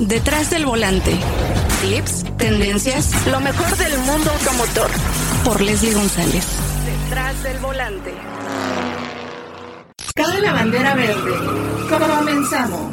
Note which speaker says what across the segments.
Speaker 1: Detrás del volante. Tips, tendencias, lo mejor del mundo automotor. Por Leslie González. Detrás del volante.
Speaker 2: Cabe la bandera verde. Comenzamos.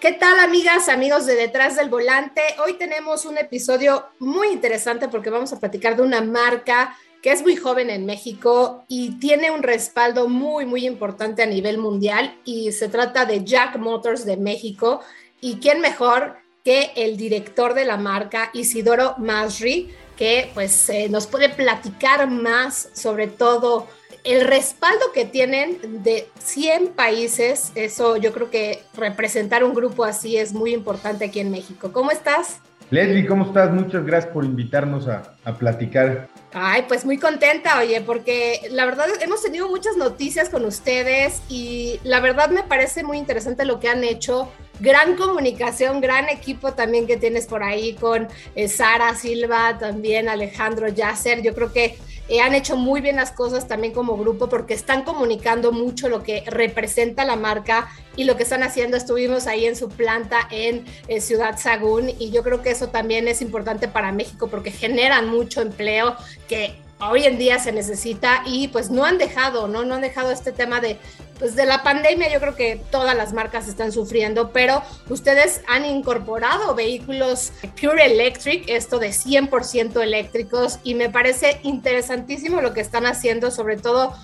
Speaker 2: ¿Qué tal amigas, amigos de Detrás del Volante? Hoy tenemos un episodio muy interesante porque vamos a platicar de una marca que es muy joven en México y tiene un respaldo muy, muy importante a nivel mundial y se trata de Jack Motors de México. ¿Y quién mejor que el director de la marca, Isidoro Masri, que pues eh, nos puede platicar más sobre todo el respaldo que tienen de 100 países? Eso yo creo que representar un grupo así es muy importante aquí en México. ¿Cómo estás?
Speaker 3: Leslie, ¿cómo estás? Muchas gracias por invitarnos a, a, platicar.
Speaker 2: Ay, pues muy contenta, oye, porque la verdad hemos tenido muchas noticias con ustedes y la verdad me parece muy interesante lo que han hecho. Gran comunicación, gran equipo también que tienes por ahí con eh, Sara Silva, también Alejandro Yasser. Yo creo que eh, han hecho muy bien las cosas también como grupo porque están comunicando mucho lo que representa la marca y lo que están haciendo. Estuvimos ahí en su planta en eh, Ciudad Sagún y yo creo que eso también es importante para México porque generan mucho empleo que hoy en día se necesita y pues no han dejado, ¿no? No han dejado este tema de, pues de la pandemia, yo creo que todas las marcas están sufriendo, pero ustedes han incorporado vehículos Pure Electric, esto de 100% eléctricos y me parece interesantísimo lo que están haciendo, sobre todo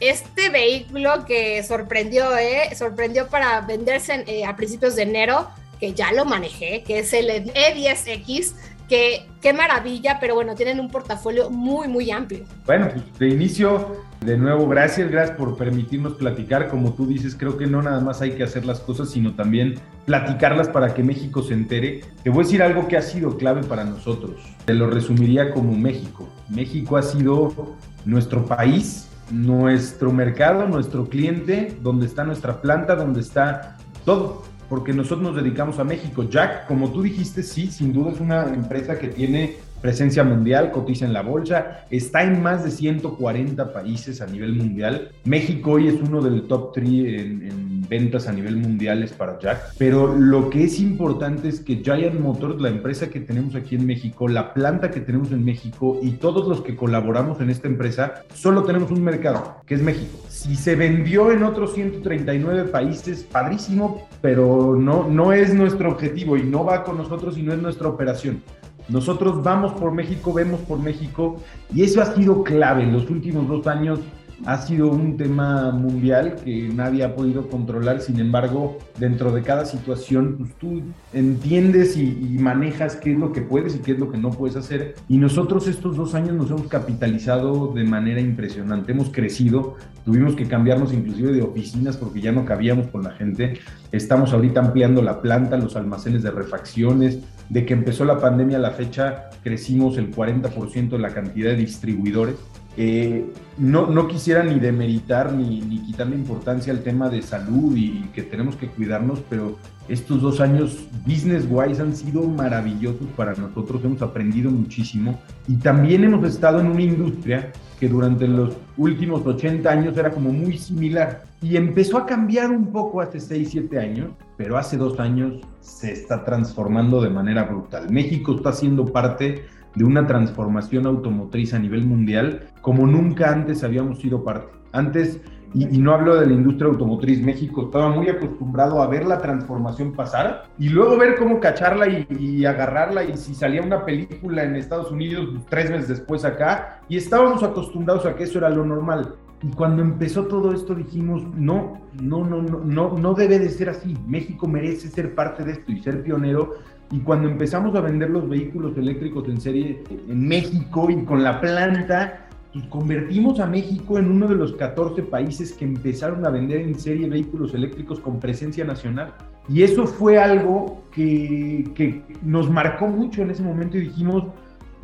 Speaker 2: este vehículo que sorprendió, ¿eh? Sorprendió para venderse eh, a principios de enero, que ya lo manejé, que es el E10X que qué maravilla, pero bueno, tienen un portafolio muy, muy amplio.
Speaker 3: Bueno, de inicio, de nuevo, gracias, gracias por permitirnos platicar. Como tú dices, creo que no nada más hay que hacer las cosas, sino también platicarlas para que México se entere. Te voy a decir algo que ha sido clave para nosotros. Te lo resumiría como México. México ha sido nuestro país, nuestro mercado, nuestro cliente, donde está nuestra planta, donde está todo porque nosotros nos dedicamos a México. Jack, como tú dijiste, sí, sin duda es una empresa que tiene presencia mundial, cotiza en la bolsa, está en más de 140 países a nivel mundial. México hoy es uno del top 3 en, ventas a nivel mundial para Jack. Pero lo que es importante es que Giant Motors, la empresa que tenemos aquí en México, la planta que tenemos en México y todos los que colaboramos en esta empresa, solo tenemos un mercado, que es México. Si se vendió en otros 139 países, padrísimo, pero no, no es nuestro objetivo y no va con nosotros y no es nuestra operación. Nosotros vamos por México, vemos por México y eso ha sido clave en los últimos dos años ha sido un tema mundial que nadie ha podido controlar, sin embargo, dentro de cada situación, pues tú entiendes y, manejas qué es lo que puedes y qué es lo que no puedes hacer. Y nosotros estos dos años nos hemos capitalizado de manera impresionante, hemos crecido, tuvimos que cambiarnos inclusive de oficinas porque ya no cabíamos con la gente. Estamos ahorita ampliando la planta, los almacenes de refacciones. De que empezó la pandemia a la fecha, crecimos el 40% de la cantidad de distribuidores. Eh, no, no, quisiera ni demeritar ni, ni quitarle importancia al tema de salud y, que tenemos que cuidarnos, pero estos dos años business wise han sido maravillosos para nosotros, hemos aprendido muchísimo y también hemos estado en una industria que durante los últimos 80 años era como muy similar y empezó a cambiar un poco hace 6, 7 años, pero hace dos años se está transformando de manera brutal. México está siendo parte de una transformación automotriz a nivel mundial como nunca antes habíamos sido parte. Antes, y, no hablo de la industria automotriz, México estaba muy acostumbrado a ver la transformación pasar y luego ver cómo cacharla y, agarrarla y si salía una película en Estados Unidos tres meses después acá y estábamos acostumbrados a que eso era lo normal. Y cuando empezó todo esto dijimos, no, no, no, no, no, no debe de ser así. México merece ser parte de esto y ser pionero y cuando empezamos a vender los vehículos eléctricos en serie en México y con la planta, pues convertimos a México en uno de los 14 países que empezaron a vender en serie vehículos eléctricos con presencia nacional. Y eso fue algo que, que nos marcó mucho en ese momento y dijimos,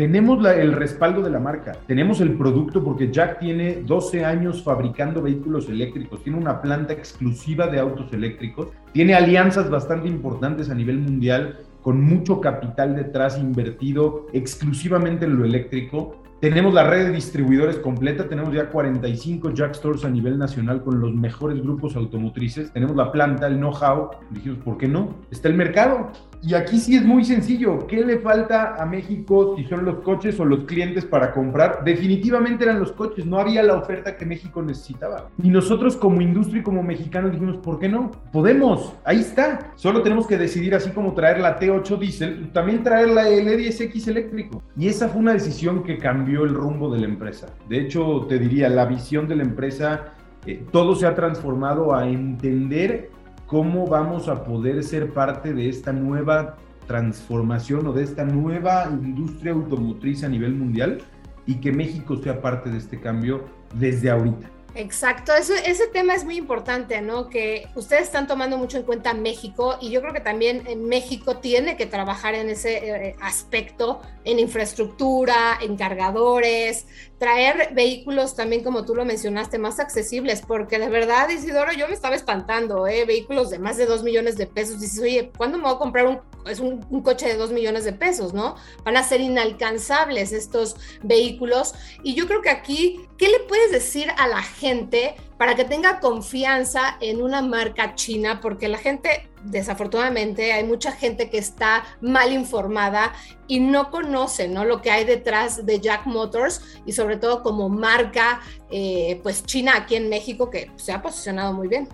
Speaker 3: tenemos el respaldo de la marca, tenemos el producto porque Jack tiene 12 años fabricando vehículos eléctricos, tiene una planta exclusiva de autos eléctricos, tiene alianzas bastante importantes a nivel mundial con mucho capital detrás invertido exclusivamente en lo eléctrico Tenemos la red de distribuidores completa, tenemos ya 45 Jack Stores a nivel nacional con los mejores grupos automotrices, tenemos la planta, el know-how, dijimos, ¿por qué no? Está el mercado. Y aquí sí es muy sencillo, ¿qué le falta a México si son los coches o los clientes para comprar? Definitivamente eran los coches, no había la oferta que México necesitaba. Y nosotros como industria y como mexicanos dijimos, ¿por qué no? Podemos, ahí está. Solo tenemos que decidir así como traer la T8 diésel, también traer la L10X eléctrico. Y esa fue una decisión que cambió el rumbo de la empresa. De hecho, te diría, la visión de la empresa, eh, todo se ha transformado a entender cómo vamos a poder ser parte de esta nueva transformación o de esta nueva industria automotriz a nivel mundial y que México sea parte de este cambio desde ahorita.
Speaker 2: Exacto, ese, ese tema es muy importante, ¿no? Que ustedes están tomando mucho en cuenta México y yo creo que también en México tiene que trabajar en ese eh, aspecto, en infraestructura, en cargadores, traer vehículos también, como tú lo mencionaste, más accesibles, porque de verdad, Isidoro, yo me estaba espantando, ¿eh? Vehículos de más de dos millones de pesos. Dices, oye, ¿cuándo me voy a comprar un, es un, coche de dos millones de pesos, ¿no? Van a ser inalcanzables estos vehículos. Y yo creo que aquí, ¿qué le puedes decir a la gente para que tenga confianza en una marca china, porque la gente, desafortunadamente, hay mucha gente que está mal informada y no conoce ¿no? lo que hay detrás de Jack Motors y sobre todo como marca eh, pues china aquí en México que se ha posicionado muy bien.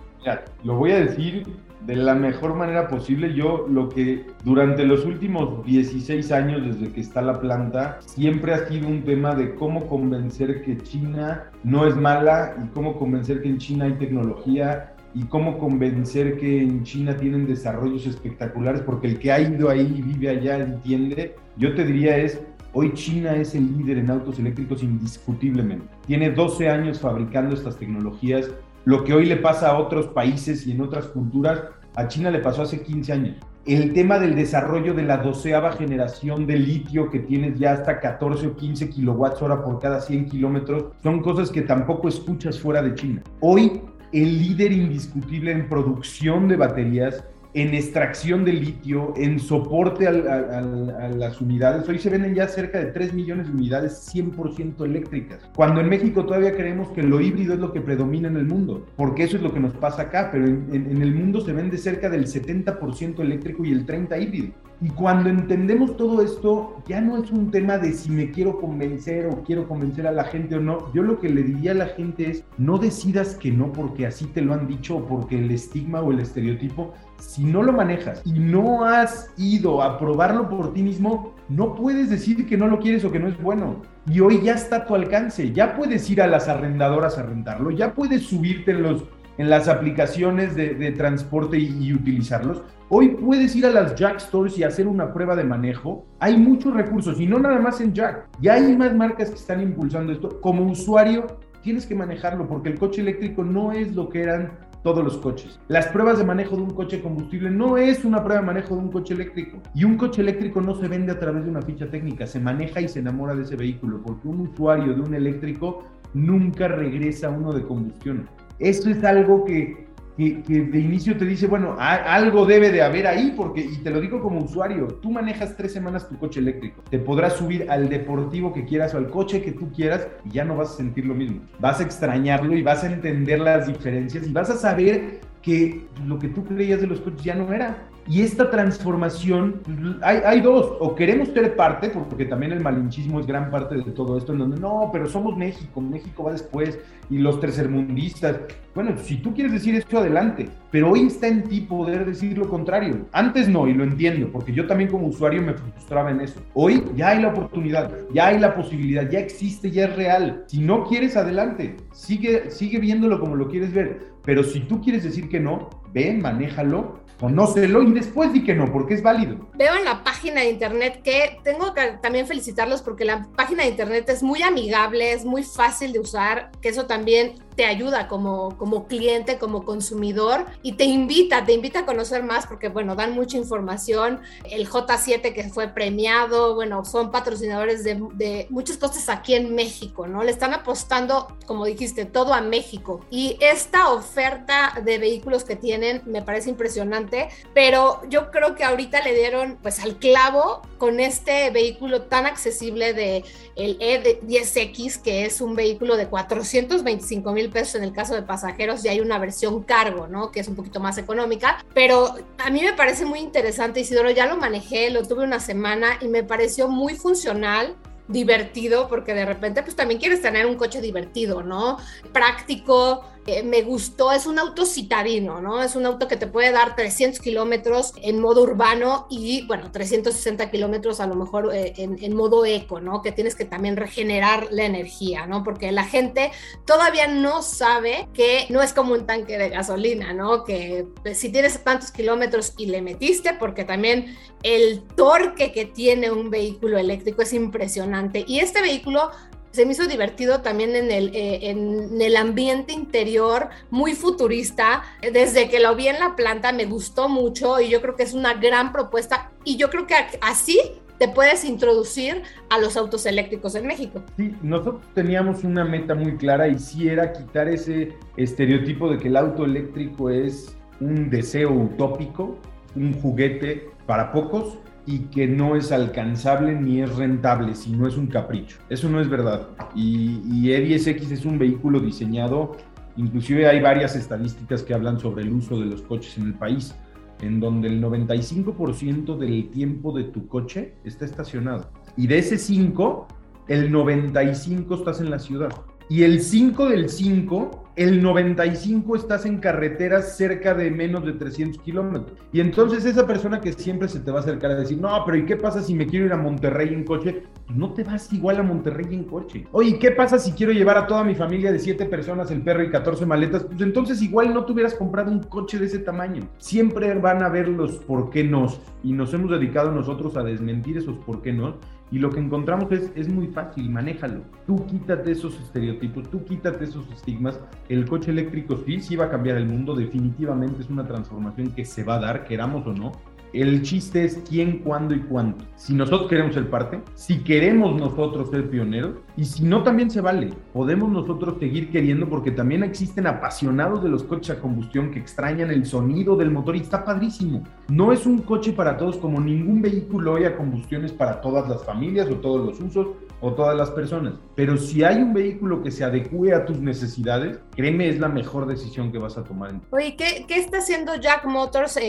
Speaker 3: Lo voy a decir de la mejor manera posible. Yo lo que durante los últimos 16 años desde que está la planta, siempre ha sido un tema de cómo convencer que China no es mala y cómo convencer que en China hay tecnología y cómo convencer que en China tienen desarrollos espectaculares, porque el que ha ido ahí y vive allá entiende. Yo te diría es, Hoy China es el líder en autos eléctricos indiscutiblemente. Tiene 12 años fabricando estas tecnologías. Lo que hoy le pasa a otros países y en otras culturas, a China le pasó hace 15 años. El tema del desarrollo de la doceava generación de litio que tienes ya hasta 14 o 15 kilowatts hora por cada 100 kilómetros son cosas que tampoco escuchas fuera de China. Hoy el líder indiscutible en producción de baterías en extracción de litio, en soporte a las unidades. Hoy se venden ya cerca de 3 millones de unidades 100% eléctricas. Cuando en México todavía creemos que lo híbrido es lo que predomina en el mundo, porque eso es lo que nos pasa acá, pero en, en el mundo se vende cerca del 70% eléctrico y el 30% híbrido. Y cuando entendemos todo esto, ya no es un tema de si me quiero convencer o quiero convencer a la gente o no. Yo lo que le diría a la gente es, no decidas que no porque así te lo han dicho o porque el estigma o el estereotipo, si no lo manejas y no has ido a probarlo por ti mismo, no puedes decir que no lo quieres o que no es bueno. Y hoy ya está a tu alcance, ya puedes ir a las arrendadoras a rentarlo, ya puedes subirte en los en las aplicaciones de, transporte y, utilizarlos. Hoy puedes ir a las Jack Stores y hacer una prueba de manejo. Hay muchos recursos y no nada más en Jack. Ya hay más marcas que están impulsando esto. Como usuario, tienes que manejarlo porque el coche eléctrico no es lo que eran todos los coches. Las pruebas de manejo de un coche combustible no es una prueba de manejo de un coche eléctrico. Y un coche eléctrico no se vende a través de una ficha técnica, se maneja y se enamora de ese vehículo, porque un usuario de un eléctrico nunca regresa a uno de combustión. Esto es algo que, de inicio te dice, bueno, algo debe de haber ahí, porque, y te lo digo como usuario, tú manejas tres semanas tu coche eléctrico, te podrás subir al deportivo que quieras o al coche que tú quieras y ya no vas a sentir lo mismo. Vas a extrañarlo y vas a entender las diferencias y vas a saber que lo que tú creías de los coches ya no era. Y esta transformación, hay, hay, dos, o queremos ser parte, porque también el malinchismo es gran parte de todo esto, en donde no, pero somos México, México va después, y los tercermundistas. Bueno, si tú quieres decir esto, adelante, pero hoy está en ti poder decir lo contrario. Antes no, y lo entiendo, porque yo también como usuario me frustraba en eso. Hoy ya hay la oportunidad, ya hay la posibilidad, ya existe, ya es real. Si no quieres, adelante, sigue, sigue viéndolo como lo quieres ver, pero si tú quieres decir que no, ven, manéjalo conócelo y después di que no, porque es válido.
Speaker 2: Veo en la página de internet que tengo que también felicitarlos porque la página de internet es muy amigable, es muy fácil de usar, que eso también te ayuda como, como cliente, como consumidor y te invita, te invita a conocer más porque, bueno, dan mucha información. El J7 que fue premiado, bueno, son patrocinadores de, de muchas cosas aquí en México, ¿no? Le están apostando, como dijiste, todo a México. Y esta oferta de vehículos que tienen me parece impresionante, pero yo creo que ahorita le dieron pues al clavo con este vehículo tan accesible de el E10X, que es un vehículo de 425 mil pesos en el caso de pasajeros y hay una versión cargo, ¿no? Que es un poquito más económica, pero a mí me parece muy interesante, Isidoro, ya lo manejé, lo tuve una semana y me pareció muy funcional divertido, porque de repente pues también quieres tener un coche divertido, ¿no? Práctico, eh, me gustó, es un auto citadino, ¿no? Es un auto que te puede dar 300 kilómetros en modo urbano y, bueno, 360 kilómetros a lo mejor eh, en, modo eco, ¿no? Que tienes que también regenerar la energía, ¿no? Porque la gente todavía no sabe que no es como un tanque de gasolina, ¿no? Que pues, si tienes tantos kilómetros y le metiste, porque también el torque que tiene un vehículo eléctrico es impresionante. Y este vehículo se me hizo divertido también en el, eh, en el ambiente interior, muy futurista. Desde que lo vi en la planta me gustó mucho y yo creo que es una gran propuesta y yo creo que así te puedes introducir a los autos eléctricos en México.
Speaker 3: Sí, nosotros teníamos una meta muy clara y sí era quitar ese estereotipo de que el auto eléctrico es un deseo utópico, un juguete para pocos y que no es alcanzable ni es rentable, sino es un capricho. Eso no es verdad. Y, y E10X es un vehículo diseñado, inclusive hay varias estadísticas que hablan sobre el uso de los coches en el país, en donde el 95% del tiempo de tu coche está estacionado. Y de ese 5, el 95 estás en la ciudad. Y el 5 del 5 el 95 estás en carreteras cerca de menos de 300 kilómetros. Y entonces esa persona que siempre se te va a acercar a decir, no, pero ¿y qué pasa si me quiero ir a Monterrey en coche? No te vas igual a Monterrey en coche. Oye, ¿qué pasa si quiero llevar a toda mi familia de 7 personas, el perro y 14 maletas? Pues entonces igual no te hubieras comprado un coche de ese tamaño. Siempre van a ver los por qué no. Y nos hemos dedicado nosotros a desmentir esos por qué no y lo que encontramos es, es muy fácil, manéjalo. Tú quítate esos estereotipos, tú quítate esos estigmas. El coche eléctrico sí, sí va a cambiar el mundo, definitivamente es una transformación que se va a dar, queramos o no. El chiste es quién, cuándo y cuánto. Si nosotros queremos ser parte, si queremos nosotros ser pioneros, y si no, también se vale. Podemos nosotros seguir queriendo porque también existen apasionados de los coches a combustión que extrañan el sonido del motor y está padrísimo. No es un coche para todos como ningún vehículo hoy a combustión es para todas las familias o todos los usos o todas las personas. Pero si hay un vehículo que se adecue a tus necesidades, créeme, es la mejor decisión que vas a tomar.
Speaker 2: Oye, ¿qué, qué está haciendo Jack Motors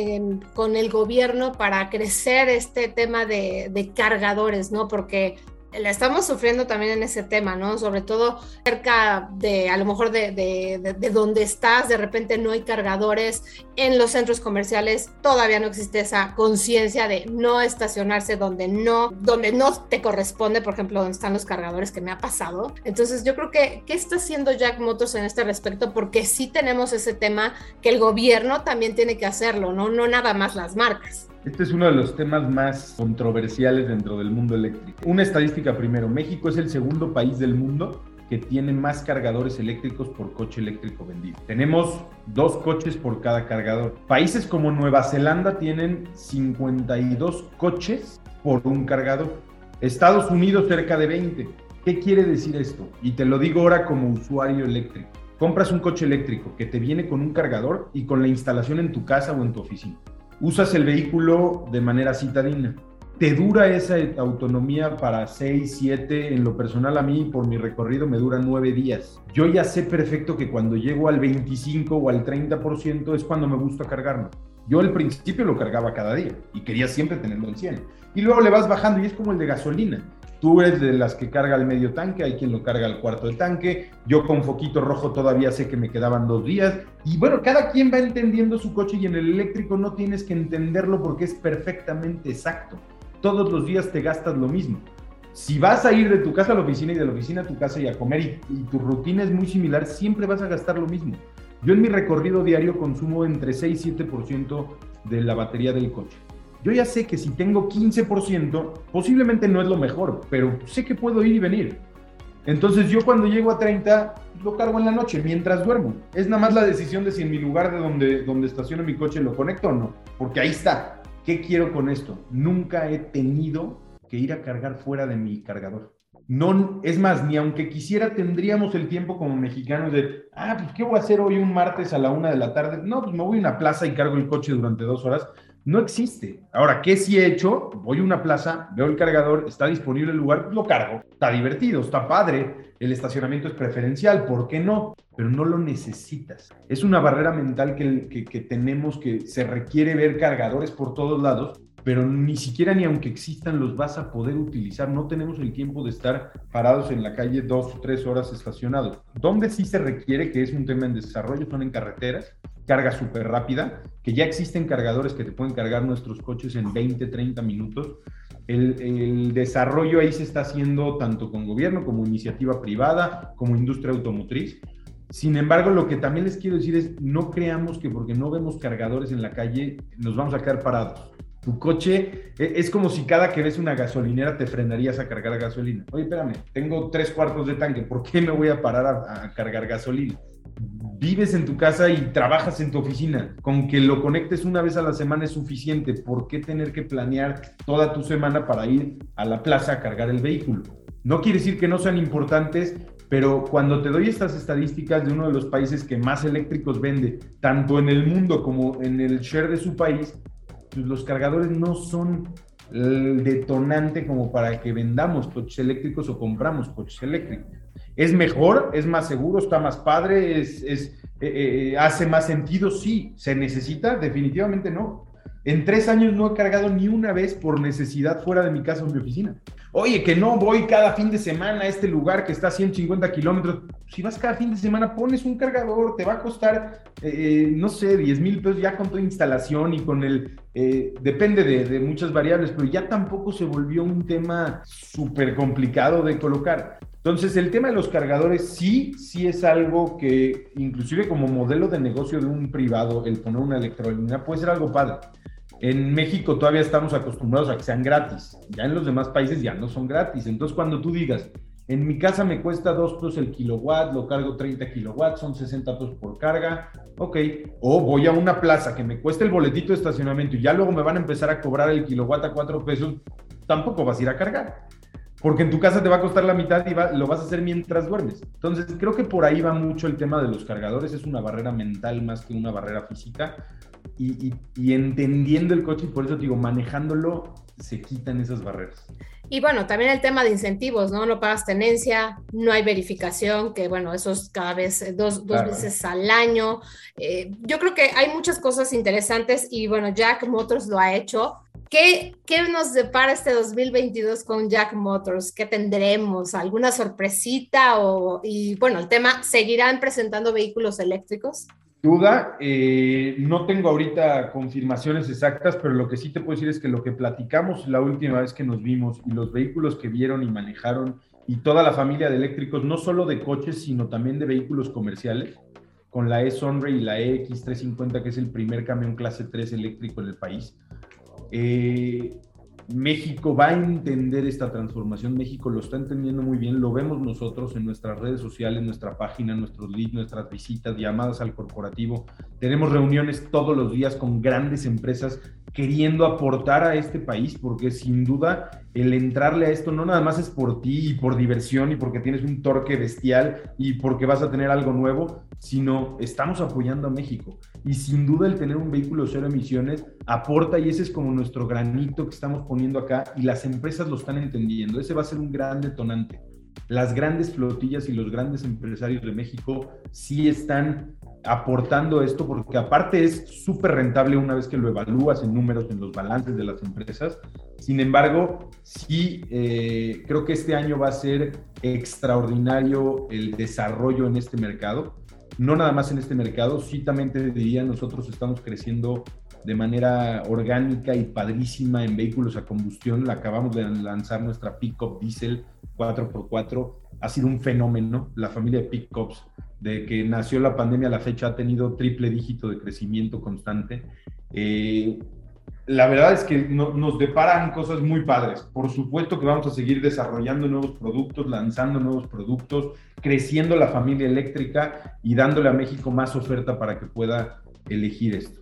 Speaker 2: con el gobierno para crecer este tema de, de cargadores, no? Porque la estamos sufriendo también en ese tema, ¿no? Sobre todo cerca de, a lo mejor de, de, de, donde estás, de repente no hay cargadores en los centros comerciales, todavía no existe esa conciencia de no estacionarse donde no, donde no te corresponde, por ejemplo, donde están los cargadores que me ha pasado. Entonces yo creo que, ¿qué está haciendo Jack Motors en este respecto? Porque sí tenemos ese tema que el gobierno también tiene que hacerlo, ¿no? No nada más las marcas.
Speaker 3: Este es uno de los temas más controversiales dentro del mundo eléctrico. Una estadística primero, México es el segundo país del mundo que tiene más cargadores eléctricos por coche eléctrico vendido. Tenemos dos coches por cada cargador. Países como Nueva Zelanda tienen 52 coches por un cargador. Estados Unidos cerca de 20. ¿Qué quiere decir esto? Y te lo digo ahora como usuario eléctrico. Compras un coche eléctrico que te viene con un cargador y con la instalación en tu casa o en tu oficina usas el vehículo de manera citadina. Te dura esa autonomía para 6, 7, en lo personal a mí por mi recorrido me dura 9 días. Yo ya sé perfecto que cuando llego al 25 o al 30% es cuando me gusta cargarlo. Yo al principio lo cargaba cada día y quería siempre tenerlo en 100. Y luego le vas bajando y es como el de gasolina. Tú eres de las que carga el medio tanque, hay quien lo carga al cuarto del tanque. Yo con foquito rojo todavía sé que me quedaban dos días. Y bueno, cada quien va entendiendo su coche y en el eléctrico no tienes que entenderlo porque es perfectamente exacto. Todos los días te gastas lo mismo. Si vas a ir de tu casa a la oficina y de la oficina a tu casa y a comer y, y tu rutina es muy similar, siempre vas a gastar lo mismo. Yo en mi recorrido diario consumo entre 6 y 7% de la batería del coche yo ya sé que si tengo 15%, posiblemente no es lo mejor, pero sé que puedo ir y venir. Entonces yo cuando llego a 30, lo cargo en la noche, mientras duermo. Es nada más la decisión de si en mi lugar de donde, donde estaciono mi coche lo conecto o no. Porque ahí está. ¿Qué quiero con esto? Nunca he tenido que ir a cargar fuera de mi cargador. no, es más, ni aunque quisiera tendríamos el tiempo como mexicanos de, ah, pues, ¿qué voy a hacer hoy un martes a la una de la tarde? No, pues me voy a una plaza y cargo el coche durante dos horas. No existe. Ahora, ¿qué sí he hecho? Voy a una plaza, veo el cargador, está disponible el lugar, lo cargo. Está divertido, está padre, el estacionamiento es preferencial, ¿por qué no? Pero no lo necesitas. Es una barrera mental que, que tenemos que se requiere ver cargadores por todos lados pero ni siquiera ni aunque existan los vas a poder utilizar. No tenemos el tiempo de estar parados en la calle dos o tres horas estacionados. Donde sí se requiere, que es un tema en desarrollo, son en carreteras, carga súper rápida, que ya existen cargadores que te pueden cargar nuestros coches en 20, 30 minutos. El, el, desarrollo ahí se está haciendo tanto con gobierno como iniciativa privada, como industria automotriz. Sin embargo, lo que también les quiero decir es, no creamos que porque no vemos cargadores en la calle nos vamos a quedar parados. Tu coche e, es como si cada que ves una gasolinera te frenarías a cargar gasolina. Oye, espérame, tengo tres cuartos de tanque, ¿por qué me voy a parar a, cargar gasolina? Vives en tu casa y trabajas en tu oficina. Con que lo conectes una vez a la semana es suficiente. ¿Por qué tener que planear toda tu semana para ir a la plaza a cargar el vehículo? No quiere decir que no sean importantes, pero cuando te doy estas estadísticas de uno de los países que más eléctricos vende, tanto en el mundo como en el share de su país, pues, los cargadores no son el detonante como para que vendamos coches eléctricos o compramos coches eléctricos. ¿Es mejor? ¿Es más seguro? ¿Está más padre? ¿Es, eh, eh, ¿Hace más sentido? Sí. ¿Se necesita? Definitivamente no. En tres años no he cargado ni una vez por necesidad fuera de mi casa o mi oficina. Oye, que no voy cada fin de semana a este lugar que está a 150 kilómetros. Si vas cada fin de semana, pones un cargador, te va a costar, eh, no sé, 10 mil pesos ya con tu instalación y con el, eh, depende de, muchas variables, pero ya tampoco se volvió un tema súper complicado de colocar. Entonces, el tema de los cargadores sí, sí es algo que, inclusive como modelo de negocio de un privado, el poner una electrolínea puede ser algo padre. En México todavía estamos acostumbrados a que sean gratis. Ya en los demás países ya no son gratis. Entonces, cuando tú digas, en mi casa me cuesta 2 pesos el kilowatt, lo cargo 30 kilowatts, son 60 pesos por carga, ok. O voy a una plaza que me cuesta el boletito de estacionamiento y ya luego me van a empezar a cobrar el kilowatt a 4 pesos, tampoco vas a ir a cargar. Porque en tu casa te va a costar la mitad y lo vas a hacer mientras duermes. Entonces, creo que por ahí va mucho el tema de los cargadores. Es una barrera mental más que una barrera física y, entendiendo el coche, y por eso digo, manejándolo, se quitan esas barreras.
Speaker 2: Y bueno, también el tema de incentivos, ¿no? No pagas tenencia, no hay verificación, que bueno, eso es cada vez eh, dos, dos veces al año. Eh, yo creo que hay muchas cosas interesantes y bueno, Jack Motors lo ha hecho. ¿Qué, ¿Qué nos depara este 2022 con Jack Motors? ¿Qué tendremos? ¿Alguna sorpresita? O, y bueno, el tema, ¿seguirán presentando vehículos eléctricos?
Speaker 3: Duda, eh, no tengo ahorita confirmaciones exactas, pero lo que sí te puedo decir es que lo que platicamos la última vez que nos vimos y los vehículos que vieron y manejaron y toda la familia de eléctricos, no solo de coches, sino también de vehículos comerciales, con la e-Sonre y la EX350, que es el primer camión clase 3 eléctrico en el país. Eh, México va a entender esta transformación, México lo está entendiendo muy bien, lo vemos nosotros en nuestras redes sociales, nuestra página, nuestros leads, nuestras visitas, llamadas al corporativo. Tenemos reuniones todos los días con grandes empresas queriendo aportar a este país, porque sin duda el entrarle a esto no nada más es por ti y por diversión y porque tienes un torque bestial y porque vas a tener algo nuevo, sino estamos apoyando a México. Y sin duda el tener un vehículo cero emisiones aporta y ese es como nuestro granito que estamos poniendo acá y las empresas lo están entendiendo. Ese va a ser un gran detonante. Las grandes flotillas y los grandes empresarios de México sí están aportando esto porque aparte es súper rentable una vez que lo evalúas en números, en los balances de las empresas. Sin embargo, sí eh, creo que este año va a ser extraordinario el desarrollo en este mercado. No nada más en este mercado, sí también te diría, nosotros estamos creciendo de manera orgánica y padrísima en vehículos a combustión. acabamos de lanzar nuestra pickup diesel 4x4. Ha sido un fenómeno. La familia de pickups de que nació la pandemia a la fecha ha tenido triple dígito de crecimiento constante. Eh, la verdad es que nos deparan cosas muy padres. Por supuesto que vamos a seguir desarrollando nuevos productos, lanzando nuevos productos, creciendo la familia eléctrica y dándole a México más oferta para que pueda elegir esto.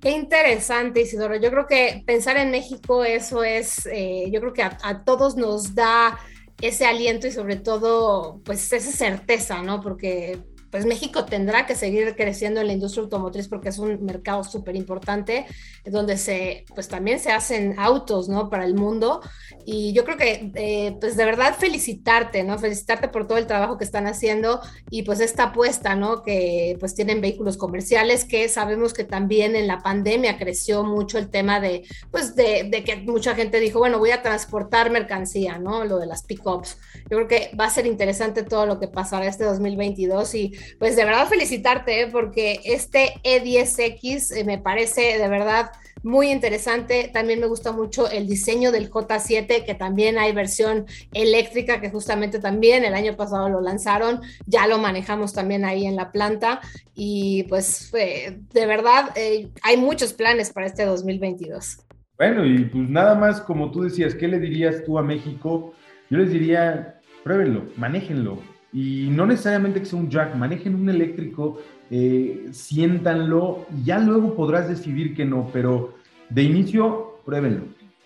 Speaker 2: Qué interesante, Isidoro. Yo creo que pensar en México, eso es, eh, yo creo que a, todos nos da ese aliento y sobre todo, pues esa certeza, ¿no? Porque pues México tendrá que seguir creciendo en la industria automotriz porque es un mercado súper importante donde se, pues también se hacen autos, ¿no? Para el mundo. Y yo creo que, eh, pues de verdad felicitarte, ¿no? Felicitarte por todo el trabajo que están haciendo y pues esta apuesta, ¿no? Que pues tienen vehículos comerciales que sabemos que también en la pandemia creció mucho el tema de, pues de, de que mucha gente dijo, bueno, voy a transportar mercancía, ¿no? Lo de las pickups. Yo creo que va a ser interesante todo lo que pasará este 2022 y pues de verdad felicitarte, ¿eh? porque este E10X eh, me parece de verdad muy interesante. También me gusta mucho el diseño del J7, que también hay versión eléctrica, que justamente también el año pasado lo lanzaron, ya lo manejamos también ahí en la planta y pues eh, de verdad hay muchos planes para este 2022.
Speaker 3: Bueno, y pues nada más como tú decías, ¿qué le dirías tú a México? Yo les diría, pruébenlo, manéjenlo, y no necesariamente que sea un jack, manejen un eléctrico, eh, siéntanlo y ya luego podrás decidir que no, pero de inicio, pruébenlo.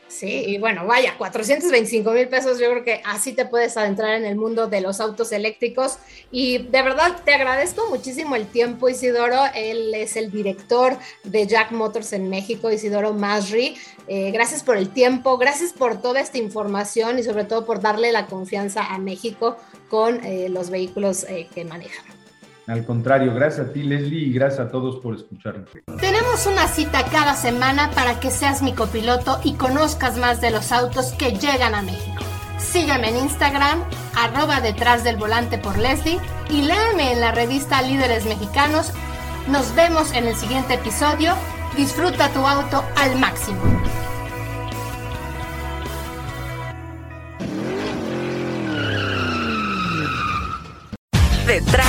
Speaker 2: Sí, y bueno, vaya, 425 mil pesos, yo creo que así te puedes adentrar en el mundo de los autos eléctricos. Y de verdad te agradezco muchísimo el tiempo, Isidoro. Él es el director de Jack Motors en México, Isidoro Masri. Eh, gracias por el tiempo, gracias por toda esta información y sobre todo por darle la confianza a México con eh, los vehículos eh, que manejan.
Speaker 3: Al contrario, gracias a ti Leslie y gracias a todos por escucharnos.
Speaker 2: Tenemos una cita cada semana para que seas mi copiloto y conozcas más de los autos que llegan a México. Sígueme en Instagram, arroba detrás del volante por Leslie y léame en la revista Líderes Mexicanos. Nos vemos en el siguiente episodio. Disfruta tu auto al máximo.
Speaker 1: Detrás